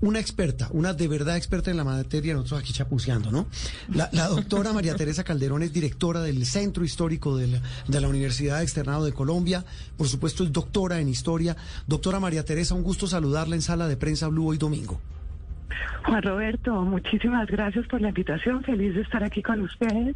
Una experta, una de verdad experta en la materia, nosotros aquí chapuceando, ¿no? La, la doctora María Teresa Calderón es directora del Centro Histórico de la, de la Universidad Externado de Colombia. Por supuesto, es doctora en historia. Doctora María Teresa, un gusto saludarla en Sala de Prensa Blue hoy domingo. Juan Roberto, muchísimas gracias por la invitación. Feliz de estar aquí con ustedes.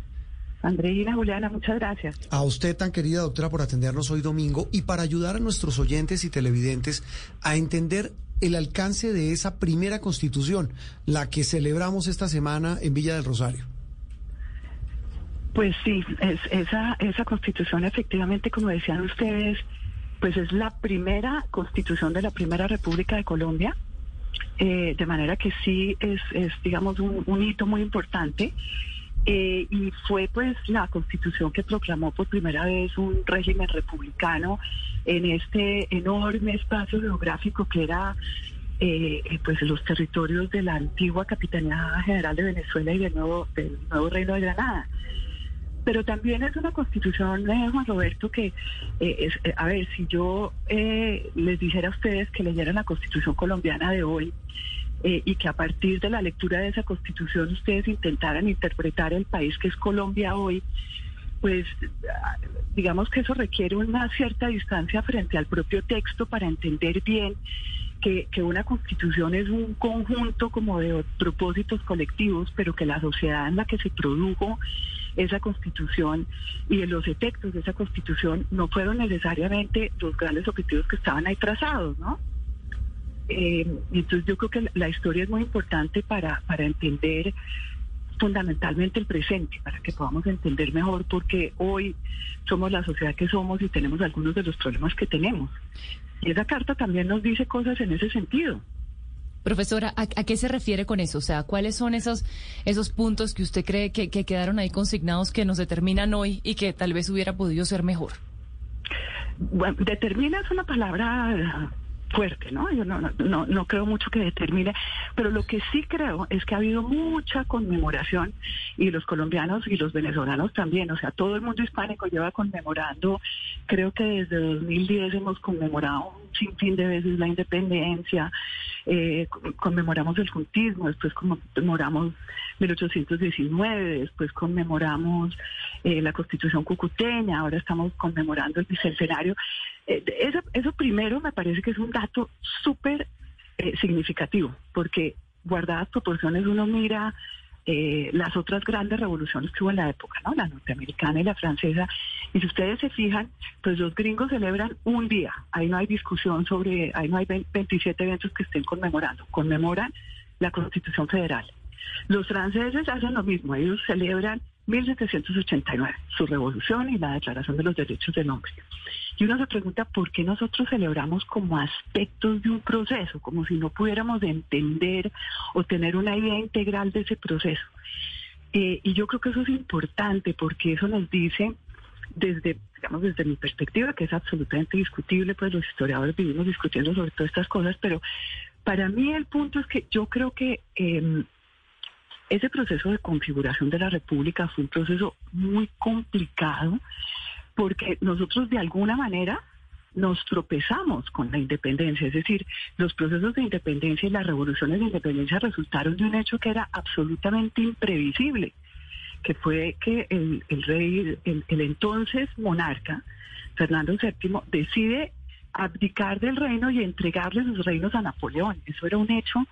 Andreina, Juliana, muchas gracias. A usted, tan querida doctora, por atendernos hoy domingo y para ayudar a nuestros oyentes y televidentes a entender el alcance de esa primera constitución, la que celebramos esta semana en Villa del Rosario. Pues sí, es, esa, esa constitución efectivamente, como decían ustedes, pues es la primera constitución de la primera República de Colombia. Eh, de manera que sí es, es digamos, un, un hito muy importante. Eh, y fue pues la constitución que proclamó por primera vez un régimen republicano en este enorme espacio geográfico que era eh, pues los territorios de la antigua Capitanía General de Venezuela y del nuevo, del nuevo Reino de Granada. Pero también es una constitución, eh, Juan Roberto, que, es, a ver, si yo les dijera a ustedes que leyeran la constitución colombiana de hoy, eh, y que a partir de la lectura de esa constitución ustedes intentaran interpretar el país que es Colombia hoy, pues digamos que eso requiere una cierta distancia frente al propio texto para entender bien que, que, una constitución es un conjunto como de propósitos colectivos, pero que la sociedad en la que se produjo esa constitución y los efectos de esa constitución no fueron necesariamente los grandes objetivos que estaban ahí trazados, ¿no? Eh, entonces yo creo que la historia es muy importante para, para entender fundamentalmente el presente, para que podamos entender mejor por qué hoy somos la sociedad que somos y tenemos algunos de los problemas que tenemos. Y esa carta también nos dice cosas en ese sentido. Profesora, ¿a, qué se refiere con eso? O sea, ¿cuáles son esos, esos puntos que usted cree que, que quedaron ahí consignados que nos determinan hoy y que tal vez hubiera podido ser mejor? Bueno, determina es una palabra fuerte, ¿no? Yo no, no, no creo mucho que determine, pero lo que sí creo es que ha habido mucha conmemoración y los colombianos y los venezolanos también, o sea, todo el mundo hispánico lleva conmemorando, creo que desde 2010 hemos conmemorado un sinfín de veces la independencia, eh, conmemoramos el juntismo, después conmemoramos 1819, después conmemoramos eh, la constitución cucuteña, ahora estamos conmemorando el bicentenario. Eh, eso, eso primero me parece que es un dato súper eh, significativo, porque guardadas proporciones uno mira eh, las otras grandes revoluciones que hubo en la época, ¿no? La norteamericana y la francesa. Y si ustedes se fijan, pues los gringos celebran un día. Ahí no hay discusión sobre, ahí no hay 27 eventos que estén conmemorando. Conmemoran la Constitución Federal. Los franceses hacen lo mismo. Ellos celebran 1789, su revolución y la Declaración de los Derechos del Hombre. Y uno se pregunta por qué nosotros celebramos como aspectos de un proceso, como si no pudiéramos entender o tener una idea integral de ese proceso. Eh, y yo creo que eso es importante porque eso nos dice desde, digamos, desde mi perspectiva, que es absolutamente discutible, pues los historiadores vivimos discutiendo sobre todas estas cosas, pero para mí el punto es que yo creo que eh, ese proceso de configuración de la República fue un proceso muy complicado porque nosotros de alguna manera nos tropezamos con la independencia, es decir, los procesos de independencia y las revoluciones de independencia resultaron de un hecho que era absolutamente imprevisible, que fue que el, rey, el, el entonces monarca, Fernando VII, decide abdicar del reino y entregarle sus reinos a Napoleón. Eso era un hecho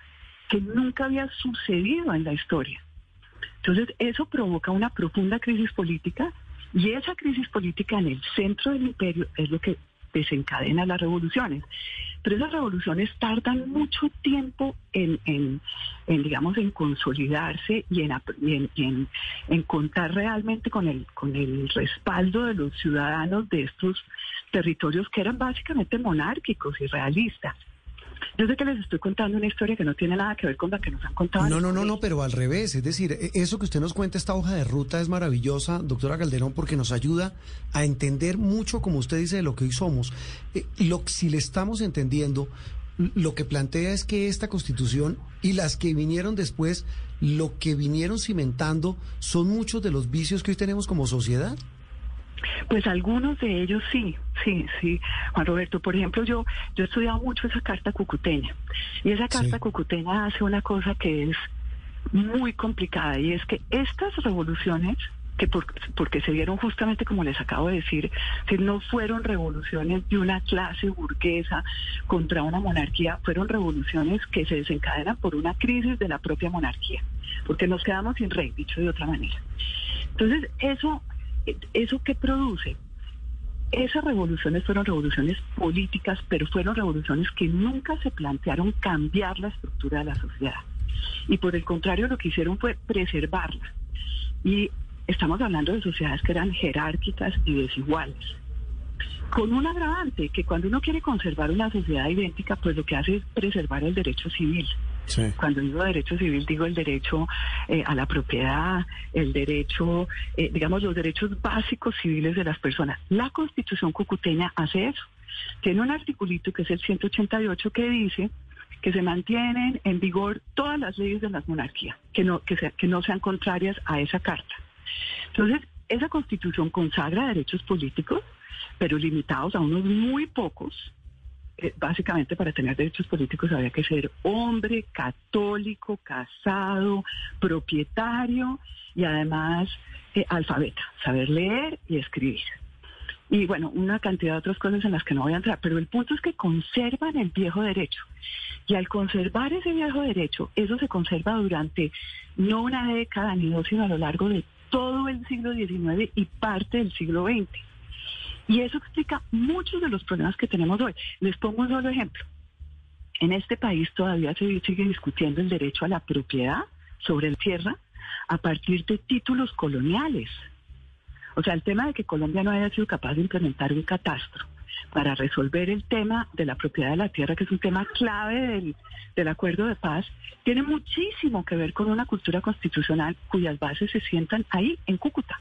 que nunca había sucedido en la historia. Entonces, eso provoca una profunda crisis política y esa crisis política en el centro del imperio es lo que desencadena las revoluciones. Pero esas revoluciones tardan mucho tiempo en, digamos, en consolidarse y, en, en, en, contar realmente con el, con el respaldo de los ciudadanos de estos territorios que eran básicamente monárquicos y realistas. Yo sé que les estoy contando una historia que no tiene nada que ver con la que nos han contado. No, no, no, no, pero al revés. Es decir, e- eso que usted nos cuenta, esta hoja de ruta es maravillosa, doctora Calderón, porque nos ayuda a entender mucho, como usted dice, de lo que hoy somos. Eh, Lo, si le estamos entendiendo, lo que plantea es que esta constitución y las que vinieron después, lo que vinieron cimentando son muchos de los vicios que hoy tenemos como sociedad. Pues algunos de ellos sí, sí, sí. Juan Roberto, por ejemplo, yo, yo he estudiado mucho esa carta cucuteña. Y esa carta Sí. cucuteña hace una cosa que es muy complicada y es que estas revoluciones que por- porque se dieron justamente como les acabo de decir, que no fueron revoluciones de una clase burguesa contra una monarquía, fueron revoluciones que se desencadenan por una crisis de la propia monarquía, porque nos quedamos sin rey, dicho de otra manera. Entonces, eso, eso que produce, esas revoluciones fueron revoluciones políticas, pero fueron revoluciones que nunca se plantearon cambiar la estructura de la sociedad. Y por el contrario, lo que hicieron fue preservarla. Y estamos hablando de sociedades que eran jerárquicas y desiguales. Con un agravante, que cuando uno quiere conservar una sociedad idéntica, pues lo que hace es preservar el derecho civil. Sí. Cuando digo derecho civil, digo el derecho eh, a la propiedad, el derecho, eh, digamos, los derechos básicos civiles de las personas. La constitución cucuteña hace eso. Tiene un articulito que es el 188 que dice que se mantienen en vigor todas las leyes de las monarquías, que no, que, se- que no sean contrarias a esa carta. Entonces, esa constitución consagra derechos políticos, pero limitados a unos muy pocos, básicamente para tener derechos políticos había que ser hombre, católico, casado, propietario y además eh, alfabeta, saber leer y escribir. Y bueno, una cantidad de otras cosas en las que no voy a entrar, pero el punto es que conservan el viejo derecho. Y al conservar ese viejo derecho, eso se conserva durante no una década ni dos, sino a lo largo de todo el siglo XIX y parte del siglo XX. Y eso explica muchos de los problemas que tenemos hoy. Les pongo un solo ejemplo. En este país todavía se sigue discutiendo el derecho a la propiedad sobre la tierra a partir de títulos coloniales. O sea, el tema de que Colombia no haya sido capaz de implementar un catastro para resolver el tema de la propiedad de la tierra, que es un tema clave del, del acuerdo de paz, tiene muchísimo que ver con una cultura constitucional cuyas bases se sientan ahí, en Cúcuta.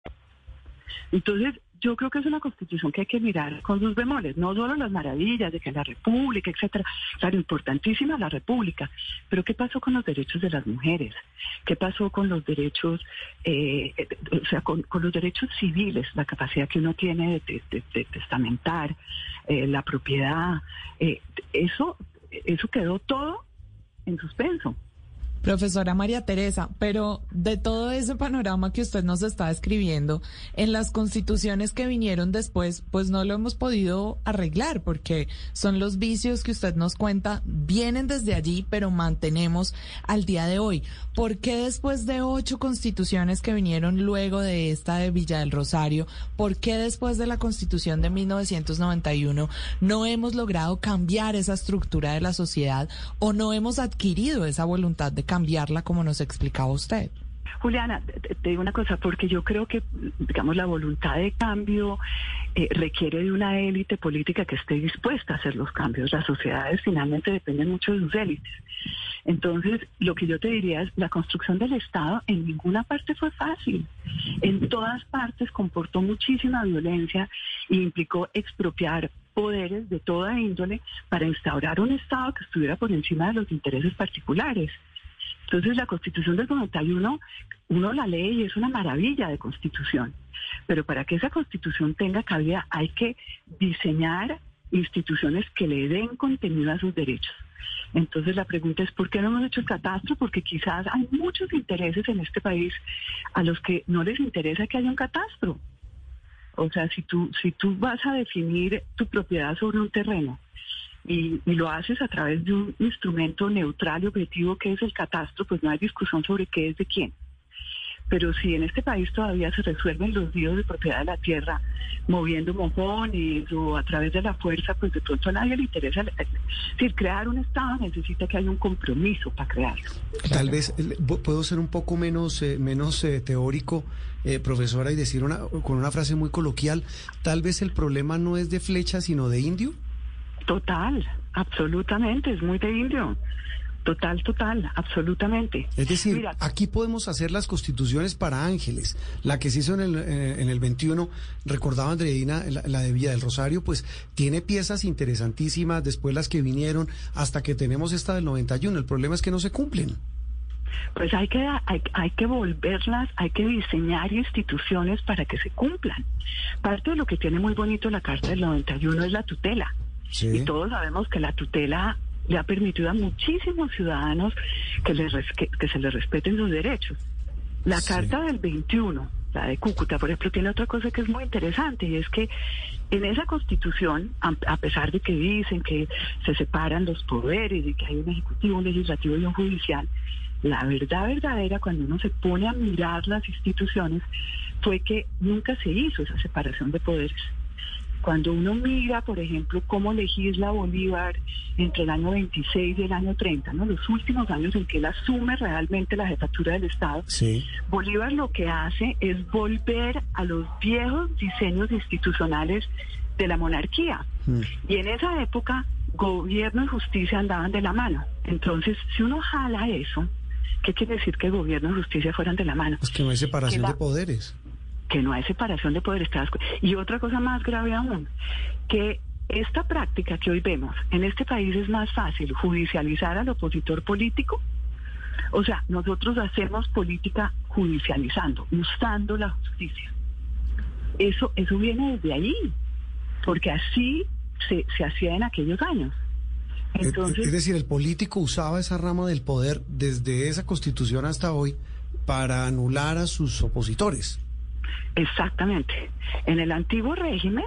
Entonces, yo creo que es una constitución que hay que mirar con sus bemoles, no solo las maravillas de que la república, etcétera, claro, importantísima la república, pero ¿qué pasó con los derechos de las mujeres? ¿Qué pasó con los derechos, eh, eh, o sea, con, los derechos civiles, la capacidad que uno tiene de testamentar, eh, la propiedad? eh, eso, eso quedó todo en suspenso. Profesora María Teresa, pero de todo ese panorama que usted nos está describiendo, en las constituciones que vinieron después, pues no lo hemos podido arreglar porque son los vicios que usted nos cuenta, vienen desde allí, pero mantenemos al día de hoy. ¿Por qué después de ocho constituciones que vinieron luego de esta de Villa del Rosario, por qué después de la constitución de 1991 no hemos logrado cambiar esa estructura de la sociedad o no hemos adquirido esa voluntad de cambiarla como nos explicaba usted? Juliana, te, digo una cosa, porque yo creo que, digamos, la voluntad de cambio eh, requiere de una élite política que esté dispuesta a hacer los cambios. Las sociedades finalmente dependen mucho de sus élites. Entonces, lo que yo te diría es, la construcción del Estado en ninguna parte fue fácil. En todas partes comportó muchísima violencia e implicó expropiar poderes de toda índole para instaurar un Estado que estuviera por encima de los intereses particulares. Entonces la constitución del 91, uno la lee y es una maravilla de constitución, pero para que esa constitución tenga cabida hay que diseñar instituciones que le den contenido a sus derechos. Entonces la pregunta es, ¿por qué no hemos hecho el catastro? Porque quizás hay muchos intereses en este país a los que no les interesa que haya un catastro. O sea, si tú, si tú vas a definir tu propiedad sobre un terreno y, y lo haces a través de un instrumento neutral y objetivo que es el catastro, pues no hay discusión sobre qué es de quién. Pero si en este país todavía se resuelven los líos de propiedad de la tierra moviendo mojones o a través de la fuerza, pues de pronto a nadie le interesa. Es decir, crear un Estado necesita que haya un compromiso para crearlo. Tal vez eh, puedo ser un poco menos, eh, menos eh, teórico, eh, profesora, y decir una, con una frase muy coloquial, tal vez el problema no es de flecha, sino de indio. Total, absolutamente, es muy de indio. Total, total, absolutamente. Es decir, aquí podemos hacer las constituciones para ángeles. La que se hizo en el, eh, en el 21, recordaba Andreina, la, la, de Villa del Rosario, pues tiene piezas interesantísimas, después las que vinieron, hasta que tenemos esta del 91. El problema es que no se cumplen. Pues hay que, hay, hay que volverlas, hay que diseñar instituciones para que se cumplan. Parte de lo que tiene muy bonito la Carta del 91 es la tutela. Sí. Y todos sabemos que la tutela le ha permitido a muchísimos ciudadanos que, les, que, que se les respeten sus derechos. La sí. carta del 21, la de Cúcuta, por ejemplo, tiene otra cosa que es muy interesante y es que en esa constitución, a pesar de que dicen que se separan los poderes y que hay un ejecutivo, un legislativo y un judicial, la verdad verdadera cuando uno se pone a mirar las instituciones fue que nunca se hizo esa separación de poderes. Cuando uno mira, por ejemplo, cómo legisla Bolívar entre el año 26 y el año 30, ¿no? los últimos años en que él asume realmente la jefatura del Estado, sí. Bolívar lo que hace es volver a los viejos diseños institucionales de la monarquía. Mm. Y en esa época, gobierno y justicia andaban de la mano. Entonces, si uno jala eso, ¿qué quiere decir que gobierno y justicia fueran de la mano? Es que no hay separación la... de poderes que no hay separación de poderes. Y otra cosa más grave aún, que esta práctica que hoy vemos en este país es más fácil judicializar al opositor político. O sea, nosotros hacemos política judicializando, usando la justicia. Eso, eso viene desde ahí, porque así se, se hacía en aquellos años. Entonces, es decir, el político usaba esa rama del poder desde esa constitución hasta hoy para anular a sus opositores. Exactamente. En el antiguo régimen,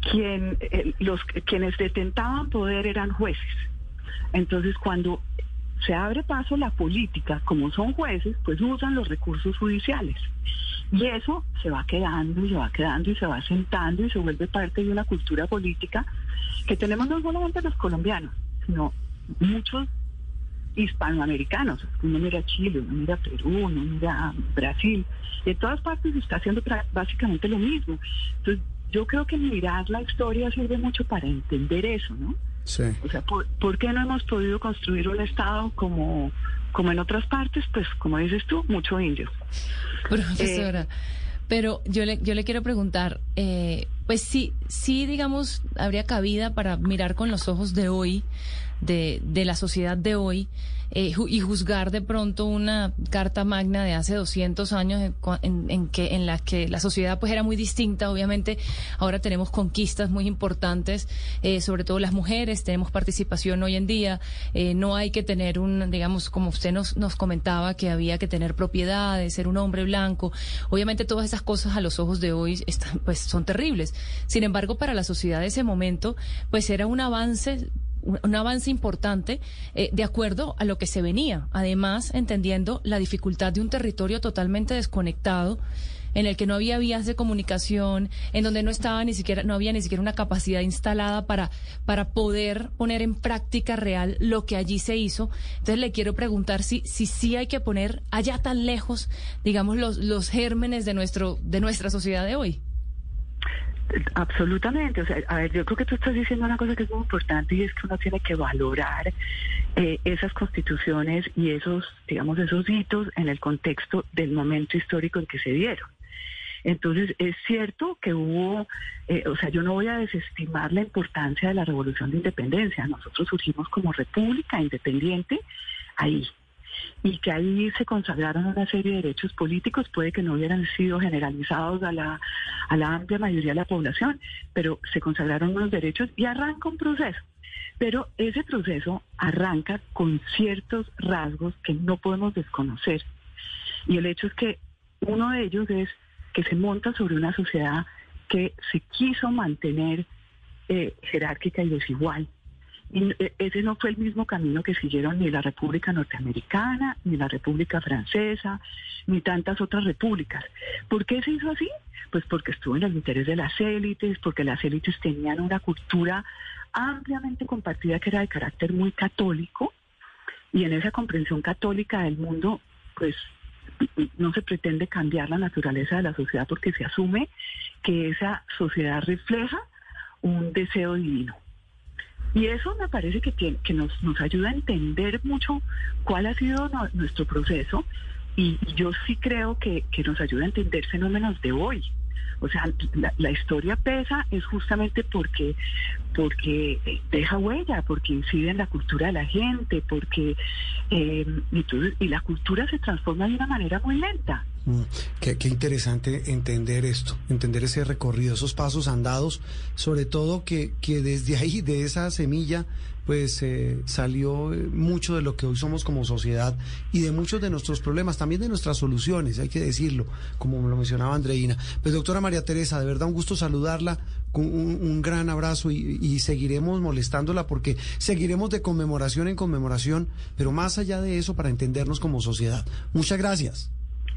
quien, eh, los, quienes detentaban poder eran jueces. Entonces, cuando se abre paso la política, como son jueces, pues usan los recursos judiciales. Y eso se va quedando y se va quedando y se va sentando y se vuelve parte de una cultura política que tenemos no solamente los colombianos, sino muchos hispanoamericanos. Uno mira Chile, uno mira Perú, uno mira Brasil. De todas partes se está haciendo básicamente lo mismo. Entonces, yo creo que mirar la historia sirve mucho para entender eso, ¿no? Sí. O sea, ¿por, ¿por, qué no hemos podido construir un Estado como, como en otras partes? Pues, como dices tú, mucho indio. Profesora. Eh, pero yo le, yo le quiero preguntar, eh, pues sí, sí, digamos, habría cabida para mirar con los ojos de hoy, de, de la sociedad de hoy, eh, y juzgar de pronto una carta magna de hace 200 años en, en, que en la que la sociedad pues era muy distinta. Obviamente ahora tenemos conquistas muy importantes eh, sobre todo las mujeres tenemos participación hoy en día eh, no hay que tener un digamos como usted nos nos comentaba que había que tener propiedades ser un hombre blanco. Obviamente todas esas cosas a los ojos de hoy están pues son terribles sin embargo para la sociedad de ese momento pues era un avance un avance importante eh, de acuerdo a lo que se venía. Además, entendiendo la dificultad de un territorio totalmente desconectado en el que no había vías de comunicación, en donde no estaba ni siquiera, no había ni siquiera una capacidad instalada para, para poder poner en práctica real lo que allí se hizo. Entonces le quiero preguntar si, si sí hay que poner allá tan lejos, digamos, los, los gérmenes de nuestro, de nuestra sociedad de hoy. Absolutamente, o sea, a ver, yo creo que tú estás diciendo una cosa que es muy importante y es que uno tiene que valorar eh, esas constituciones y esos, digamos, esos hitos en el contexto del momento histórico en que se dieron. Entonces, es cierto que hubo, eh, o sea, yo no voy a desestimar la importancia de la revolución de independencia. Nosotros surgimos como república independiente ahí y que ahí se consagraron una serie de derechos políticos, puede que no hubieran sido generalizados a la, a la amplia mayoría de la población, pero se consagraron unos derechos y arranca un proceso. Pero ese proceso arranca con ciertos rasgos que no podemos desconocer. Y el hecho es que uno de ellos es que se monta sobre una sociedad que se quiso mantener eh, jerárquica y desigual Eh, ese no fue el mismo camino que siguieron ni la República Norteamericana, ni la República Francesa, ni tantas otras repúblicas. ¿Por qué se hizo así? Pues porque estuvo en el interés de las élites, porque las élites tenían una cultura ampliamente compartida que era de carácter muy católico, y en esa comprensión católica del mundo, pues no se pretende cambiar la naturaleza de la sociedad porque se asume que esa sociedad refleja un deseo divino. Y eso me parece que, que nos, nos ayuda a entender mucho cuál ha sido nuestro proceso y yo sí creo que, que nos ayuda a entender fenómenos de hoy. O sea, la, historia pesa es justamente porque, porque deja huella, porque incide en la cultura de la gente, porque eh, y, la cultura se transforma de una manera muy lenta. Mm, qué, interesante entender esto, entender ese recorrido, esos pasos andados, sobre todo que, que desde ahí, de esa semilla, pues eh, salió eh, mucho de lo que hoy somos como sociedad y de muchos de nuestros problemas, también de nuestras soluciones, hay que decirlo, como lo mencionaba Andreina. Pues doctora María Teresa, de verdad un gusto saludarla, con un, gran abrazo y, seguiremos molestándola porque seguiremos de conmemoración en conmemoración, pero más allá de eso para entendernos como sociedad. Muchas gracias.